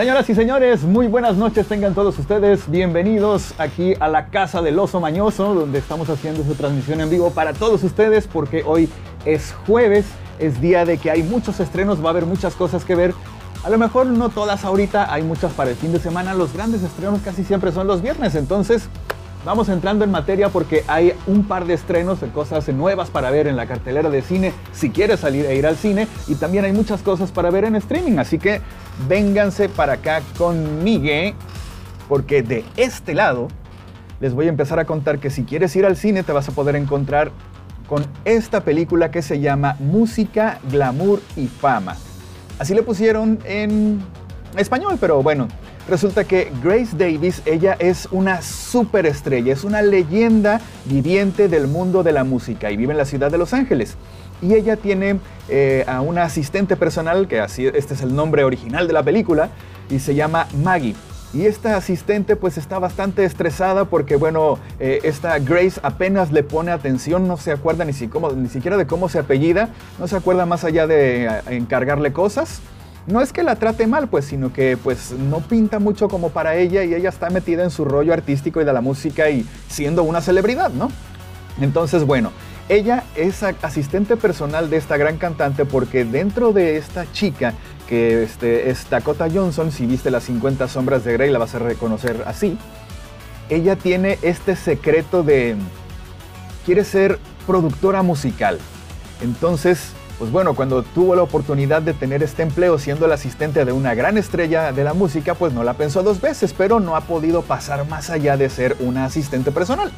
Señoras y señores, muy buenas noches tengan todos ustedes. Bienvenidos aquí a la Casa del Oso Mañoso, donde estamos haciendo su transmisión en vivo para todos ustedes, porque hoy es jueves, es día de que hay muchos estrenos, va a haber muchas cosas que ver. A lo mejor no todas ahorita, hay muchas para el fin de semana. Los grandes estrenos casi siempre son los viernes, entonces Vamos entrando en materia porque hay un par de estrenos de cosas nuevas para ver en la cartelera de cine si quieres salir e ir al cine y también hay muchas cosas para ver en streaming, así que vénganse para acá conmigo porque de este lado les voy a empezar a contar que si quieres ir al cine te vas a poder encontrar con esta película que se llama Música, Glamour y Fama. Así le pusieron en español, pero bueno, Resulta que Grace Davis, ella es una superestrella, es una leyenda viviente del mundo de la música y vive en la ciudad de Los Ángeles. Y ella tiene eh, a una asistente personal, que así, este es el nombre original de la película, y se llama Maggie. Y esta asistente pues está bastante estresada porque bueno, eh, esta Grace apenas le pone atención, no se acuerda ni, ni siquiera de cómo se apellida, no se acuerda más allá de eh, encargarle cosas no es que la trate mal, pues, sino que pues no pinta mucho como para ella y ella está metida en su rollo artístico y de la música y siendo una celebridad, ¿no? Entonces, bueno, ella es asistente personal de esta gran cantante porque dentro de esta chica, que este, es Dakota Johnson, si viste las 50 sombras de Grey la vas a reconocer así, ella tiene este secreto de... quiere ser productora musical. Entonces, pues bueno, cuando tuvo la oportunidad de tener este empleo siendo el asistente de una gran estrella de la música, pues no la pensó dos veces, pero no ha podido pasar más allá de ser una asistente personal.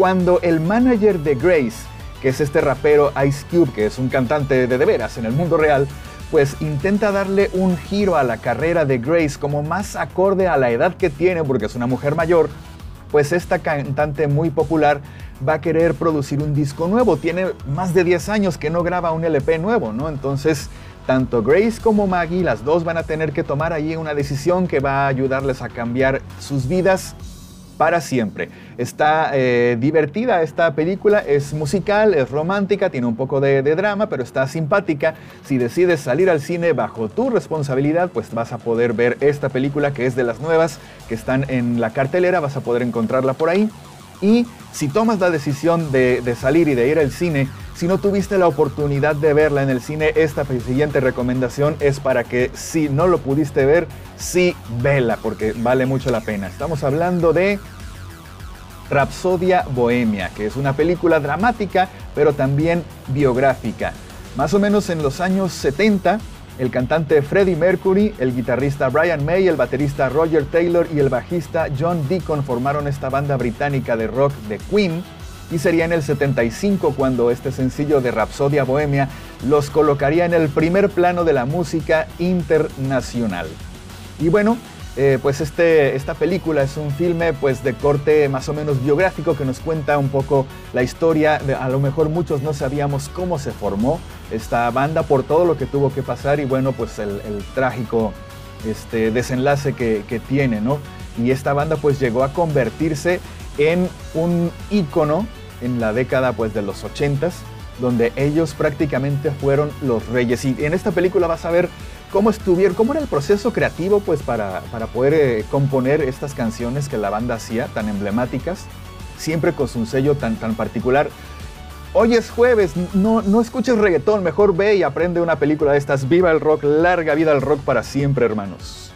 Cuando el manager de Grace, que es este rapero Ice Cube, que es un cantante de de veras en el mundo real, pues intenta darle un giro a la carrera de Grace como más acorde a la edad que tiene, porque es una mujer mayor, pues esta cantante muy popular va a querer producir un disco nuevo. Tiene más de 10 años que no graba un LP nuevo, ¿no? Entonces, tanto Grace como Maggie, las dos van a tener que tomar ahí una decisión que va a ayudarles a cambiar sus vidas para siempre. Está eh, divertida esta película, es musical, es romántica, tiene un poco de, de, drama, pero está simpática. Si decides salir al cine bajo tu responsabilidad, pues vas a poder ver esta película que es de las nuevas que están en la cartelera, vas a poder encontrarla por ahí. Y si tomas la decisión de, salir y de ir al cine, si no tuviste la oportunidad de verla en el cine, esta siguiente recomendación es para que si no lo pudiste ver, sí vela, porque vale mucho la pena. Estamos hablando de Rapsodia Bohemia, que es una película dramática, pero también biográfica. Más o menos en los años 70, el cantante Freddie Mercury, el guitarrista Brian May, el baterista Roger Taylor y el bajista John Deacon formaron esta banda británica de rock de Queen y sería en el 75 cuando este sencillo de Rapsodia Bohemia los colocaría en el primer plano de la música internacional. Y bueno, eh, pues este, esta película es un filme pues de corte más o menos biográfico que nos cuenta un poco la historia. De, a lo mejor muchos no sabíamos cómo se formó esta banda por todo lo que tuvo que pasar y bueno pues el, trágico este, desenlace que, tiene, ¿no? Y esta banda pues llegó a convertirse en un ícono en la década pues de los 80s donde ellos prácticamente fueron los reyes. Y en esta película vas a ver cómo estuvieron, cómo era el proceso creativo pues para, para poder eh, componer estas canciones que la banda hacía, tan emblemáticas, siempre con su sello tan, tan particular. Hoy es jueves, no, no escuches reggaetón, mejor ve y aprende una película de estas. Viva el rock, larga vida al rock para siempre, hermanos.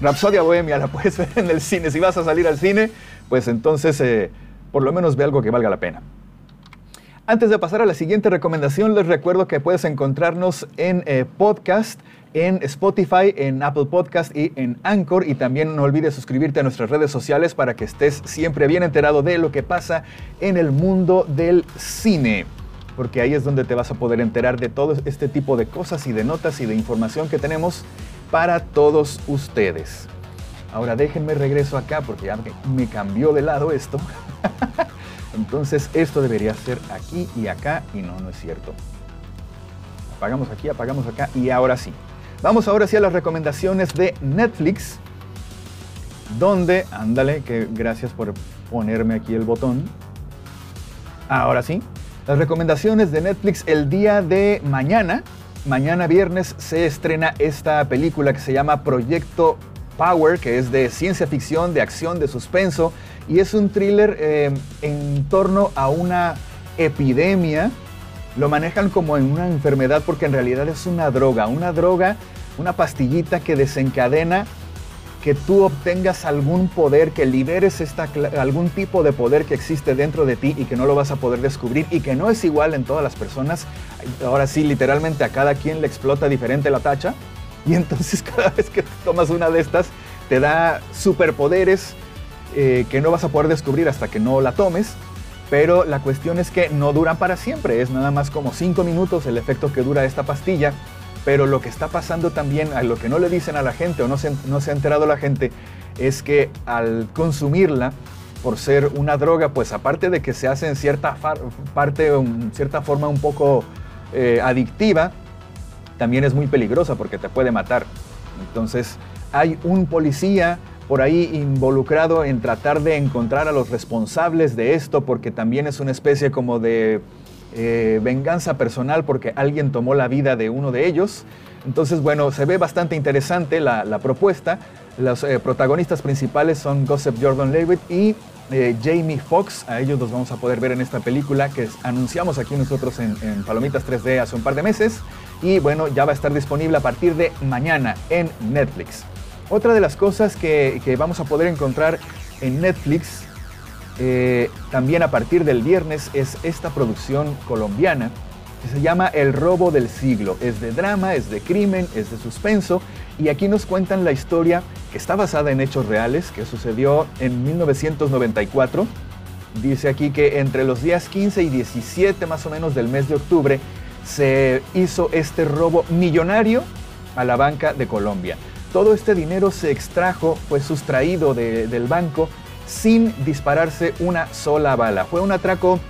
Rapsodia Bohemia la puedes ver en el cine. Si vas a salir al cine, pues entonces eh, por lo menos ve algo que valga la pena. Antes de pasar a la siguiente recomendación, les recuerdo que puedes encontrarnos en eh, podcast, en Spotify, en Apple Podcast y en Anchor. Y también no olvides suscribirte a nuestras redes sociales para que estés siempre bien enterado de lo que pasa en el mundo del cine. Porque ahí es donde te vas a poder enterar de todo este tipo de cosas y de notas y de información que tenemos para todos ustedes. Ahora déjenme regreso acá porque ya me cambió de lado esto. Entonces esto debería ser aquí y acá y no, no es cierto. Apagamos aquí, apagamos acá y ahora sí. Vamos ahora sí a las recomendaciones de Netflix, donde, ándale, que gracias por ponerme aquí el botón. Ahora sí, las recomendaciones de Netflix el día de mañana mañana viernes se estrena esta película que se llama Proyecto Power, que es de ciencia ficción, de acción, de suspenso, y es un thriller eh, en torno a una epidemia. Lo manejan como en una enfermedad porque en realidad es una droga, una droga, una pastillita que desencadena que tú obtengas algún poder, que liberes esta, algún tipo de poder que existe dentro de ti y que no lo vas a poder descubrir y que no es igual en todas las personas. Ahora sí, literalmente a cada quien le explota diferente la tacha. Y entonces cada vez que tomas una de estas, te da superpoderes eh, que no vas a poder descubrir hasta que no la tomes. Pero la cuestión es que no duran para siempre, es nada más como 5 minutos el efecto que dura esta pastilla pero lo que está pasando también, a lo que no le dicen a la gente o no se, no se ha enterado la gente, es que al consumirla, por ser una droga, pues aparte de que se hace en cierta parte, en cierta forma un poco eh, adictiva, también es muy peligrosa porque te puede matar. Entonces hay un policía por ahí involucrado en tratar de encontrar a los responsables de esto porque también es una especie como de eh, venganza personal porque alguien tomó la vida de uno de ellos. Entonces, bueno, se ve bastante interesante la, propuesta. Los eh, protagonistas principales son Gossip Jordan Levitt y eh, Jamie Foxx. A ellos los vamos a poder ver en esta película que anunciamos aquí nosotros en, Palomitas 3D hace un par de meses. Y bueno, ya va a estar disponible a partir de mañana en Netflix. Otra de las cosas que, que vamos a poder encontrar en Netflix eh, también a partir del viernes es esta producción colombiana que se llama El robo del siglo. Es de drama, es de crimen, es de suspenso y aquí nos cuentan la historia que está basada en hechos reales que sucedió en 1994. Dice aquí que entre los días 15 y 17 más o menos del mes de octubre se hizo este robo millonario a la banca de Colombia. Todo este dinero se extrajo, fue sustraído del banco sin dispararse una sola bala. Fue un atraco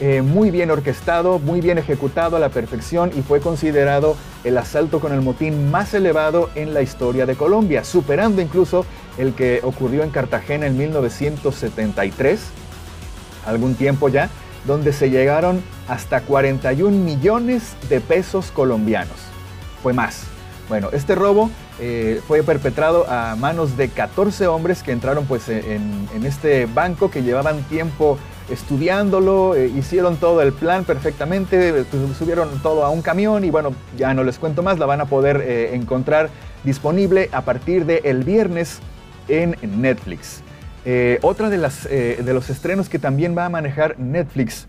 eh, muy bien orquestado, muy bien ejecutado a la perfección y fue considerado el asalto con el motín más elevado en la historia de Colombia, superando incluso el que ocurrió en Cartagena en 1973, algún tiempo ya, donde se llegaron hasta 41 millones de pesos colombianos. Fue más. Bueno, este robo eh, fue perpetrado a manos de 14 hombres que entraron pues en, este banco que llevaban tiempo estudiándolo, eh, hicieron todo el plan perfectamente, pues, subieron todo a un camión y bueno, ya no les cuento más, la van a poder eh, encontrar disponible a partir del el viernes en Netflix. Otra de, las, de los estrenos que también va a manejar Netflix,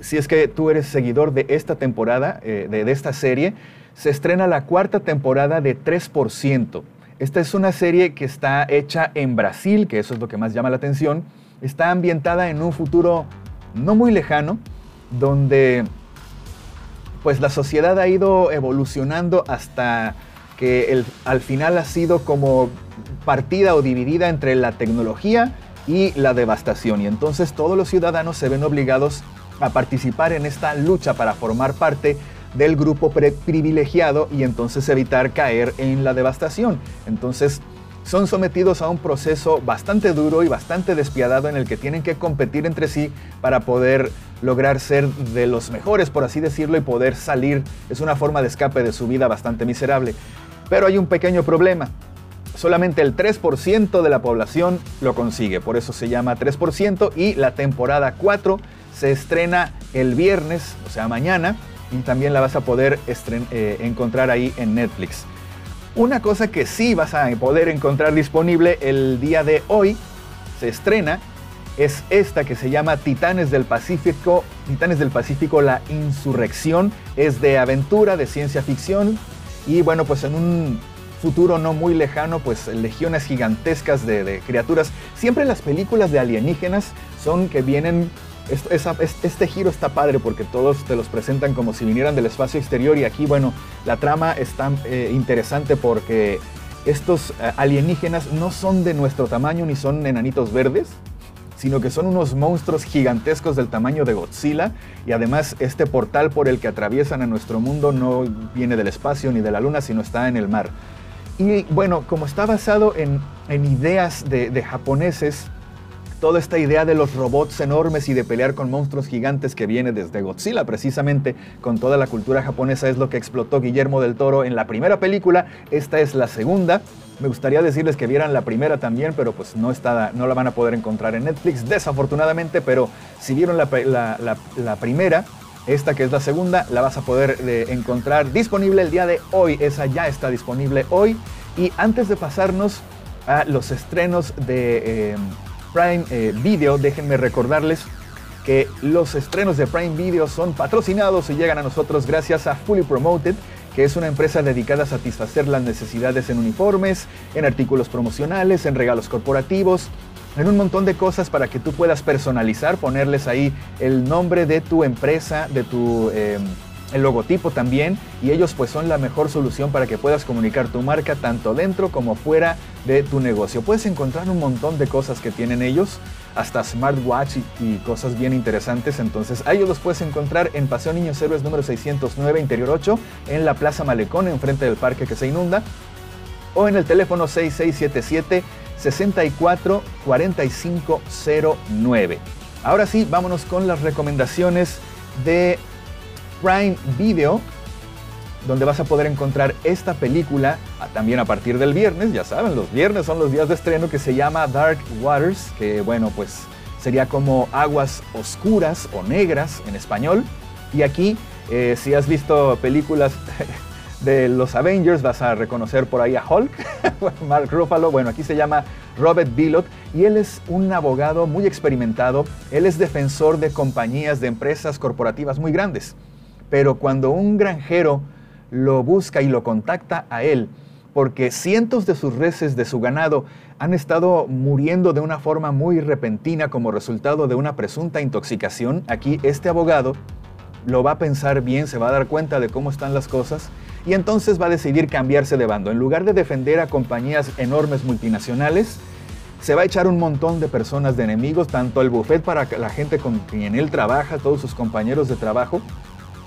si es que tú eres seguidor de esta temporada, de, de esta serie, se estrena la cuarta temporada de 3%. Esta es una serie que está hecha en Brasil, que eso es lo que más llama la atención. Está ambientada en un futuro no muy lejano, donde pues la sociedad ha ido evolucionando hasta que al final ha sido como partida o dividida entre la tecnología y la devastación. Y entonces todos los ciudadanos se ven obligados a participar en esta lucha para formar parte del grupo privilegiado y entonces evitar caer en la devastación. Entonces son sometidos a un proceso bastante duro y bastante despiadado en el que tienen que competir entre sí para poder lograr ser de los mejores, por así decirlo, y poder salir. Es una forma de escape de su vida bastante miserable. Pero hay un pequeño problema. Solamente el 3% de la población lo consigue, por eso se llama 3% y la temporada 4 se estrena el viernes, o sea, mañana, y también la vas a poder eh, encontrar ahí en Netflix. Una cosa que sí vas a poder encontrar disponible el día de hoy, se estrena, es esta que se llama Titanes del Pacífico. Titanes del Pacífico, la insurrección, es de aventura, de ciencia ficción. Y bueno, pues en un futuro no muy lejano, pues legiones gigantescas de, criaturas. Siempre las películas de alienígenas son que vienen este giro está padre porque todos te los presentan como si vinieran del espacio exterior y aquí, bueno, la trama está eh, interesante porque estos eh, alienígenas no son de nuestro tamaño ni son enanitos verdes, sino que son unos monstruos gigantescos del tamaño de Godzilla y además este portal por el que atraviesan a nuestro mundo no viene del espacio ni de la luna, sino está en el mar. Y bueno, como está basado en, ideas de japoneses, toda esta idea de los robots enormes y de pelear con monstruos gigantes que viene desde Godzilla precisamente con toda la cultura japonesa es lo que explotó Guillermo del Toro en la primera película, esta es la segunda. Me gustaría decirles que vieran la primera también, pero pues no, está, no la van a poder encontrar en Netflix, desafortunadamente, pero si vieron la, la primera, esta que es la segunda, la vas a poder eh, encontrar disponible el día de hoy, esa ya está disponible hoy. Y antes de pasarnos a los estrenos de eh, Prime eh, Video, déjenme recordarles que los estrenos de Prime Video son patrocinados y llegan a nosotros gracias a Fully Promoted, que es una empresa dedicada a satisfacer las necesidades en uniformes, en artículos promocionales, en regalos corporativos, en un montón de cosas para que tú puedas personalizar, ponerles ahí el nombre de tu empresa, de tu... Eh, el logotipo también y ellos pues son la mejor solución para que puedas comunicar tu marca tanto dentro como fuera de tu negocio. Puedes encontrar un montón de cosas que tienen ellos, hasta smartwatch y, cosas bien interesantes, entonces a ellos los puedes encontrar en Paseo Niños Héroes número 609, interior 8, en la Plaza Malecón, enfrente del parque que se inunda, o en el teléfono 6677 64 Ahora sí, vámonos con las recomendaciones de Prime Video, donde vas a poder encontrar esta película ah, también a partir del viernes, ya saben, los viernes son los días de estreno que se llama Dark Waters, que bueno, pues sería como aguas oscuras o negras en español. Y aquí, eh, si has visto películas de los Avengers, vas a reconocer por ahí a Hulk, Mark Ruffalo, bueno, aquí se llama Robert Billot y él es un abogado muy experimentado, él es defensor de compañías, de empresas corporativas muy grandes. Pero cuando un granjero lo busca y lo contacta a él, porque cientos de sus reses de su ganado han estado muriendo de una forma muy repentina como resultado de una presunta intoxicación, aquí este abogado lo va a pensar bien, se va a dar cuenta de cómo están las cosas y entonces va a decidir cambiarse de bando. En lugar de defender a compañías enormes multinacionales, se va a echar un montón de personas de enemigos, tanto el buffet para la gente con quien él trabaja, todos sus compañeros de trabajo,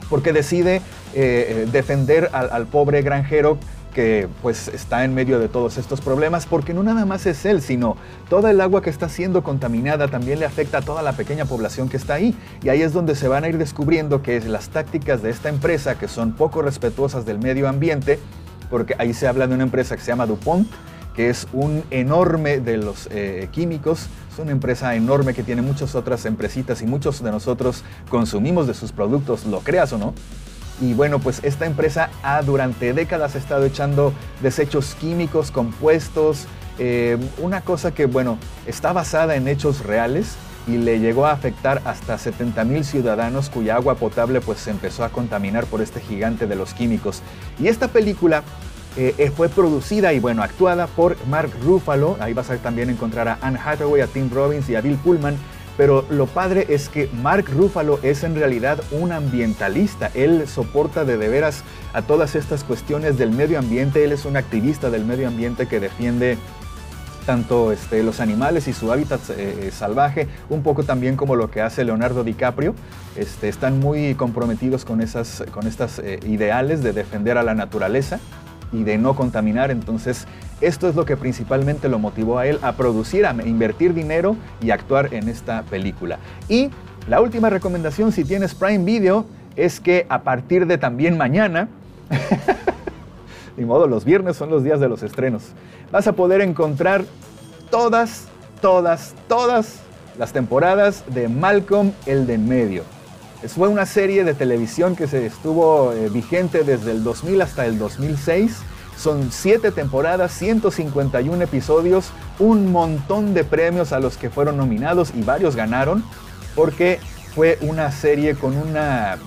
porque decide eh, eh, defender al, pobre granjero que pues está en medio de todos estos problemas, porque no nada más es él, sino toda el agua que está siendo contaminada también le afecta a toda la pequeña población que está ahí. Y ahí es donde se van a ir descubriendo que las tácticas de esta empresa, que son poco respetuosas del medio ambiente, porque ahí se habla de una empresa que se llama DuPont, que es un enorme de los eh, químicos, es una empresa enorme que tiene muchas otras empresitas y muchos de nosotros consumimos de sus productos, lo creas o no. Y bueno, pues esta empresa ha durante décadas estado echando desechos químicos, compuestos, eh, una cosa que bueno, está basada en hechos reales y le llegó a afectar hasta 70 mil ciudadanos cuya agua potable pues se empezó a contaminar por este gigante de los químicos. Y esta película eh, eh, fue producida y bueno, actuada por Mark Ruffalo. Ahí vas a también encontrar a Anne Hathaway, a Tim Robbins y a Bill Pullman. Pero lo padre es que Mark Ruffalo es en realidad un ambientalista. Él soporta de, de veras a todas estas cuestiones del medio ambiente. Él es un activista del medio ambiente que defiende tanto este, los animales y su hábitat eh, salvaje, un poco también como lo que hace Leonardo DiCaprio. Este, están muy comprometidos con, esas, con estas ideales de defender a la naturaleza y de no contaminar. Entonces, esto es lo que principalmente lo motivó a él a producir, a invertir dinero y actuar en esta película. Y la última recomendación, si tienes Prime Video, es que a partir de también mañana, de modo, los viernes son los días de los estrenos, vas a poder encontrar todas, todas, todas las temporadas de Malcolm el de en medio. Fue una serie de televisión que se estuvo eh, vigente desde el 2000 hasta el 2006. Son siete temporadas, 151 episodios, un montón de premios a los que fueron nominados y varios ganaron porque fue una serie con una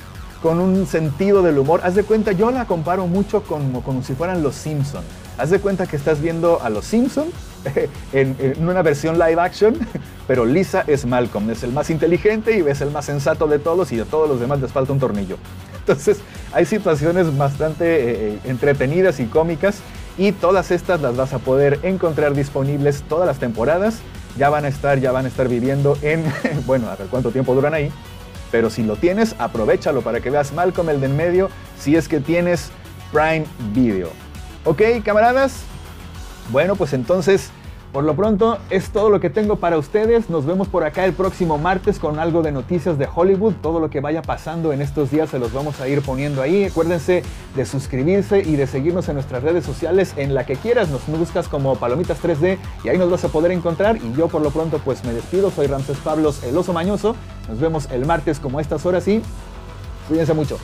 con un sentido del humor. Haz de cuenta, yo la comparo mucho con, como si fueran los Simpson. Haz de cuenta que estás viendo a los Simpson en, una versión live action, pero Lisa es Malcolm, es el más inteligente y es el más sensato de todos y de todos los demás les falta un tornillo. Entonces hay situaciones bastante eh, eh, entretenidas y cómicas y todas estas las vas a poder encontrar disponibles todas las temporadas. Ya van a estar, ya van a estar viviendo en, bueno, a ver cuánto tiempo duran ahí, pero si lo tienes, aprovechalo para que veas Malcolm el de en medio si es que tienes Prime Video. ¿Ok, camaradas? Bueno, pues entonces Por lo pronto es todo lo que tengo para ustedes. Nos vemos por acá el próximo martes con algo de noticias de Hollywood. Todo lo que vaya pasando en estos días se los vamos a ir poniendo ahí. Acuérdense de suscribirse y de seguirnos en nuestras redes sociales en la que quieras. Nos buscas como Palomitas 3D y ahí nos vas a poder encontrar. Y yo por lo pronto pues me despido. Soy Ramses Pablos, el oso mañoso. Nos vemos el martes como a estas horas y cuídense mucho.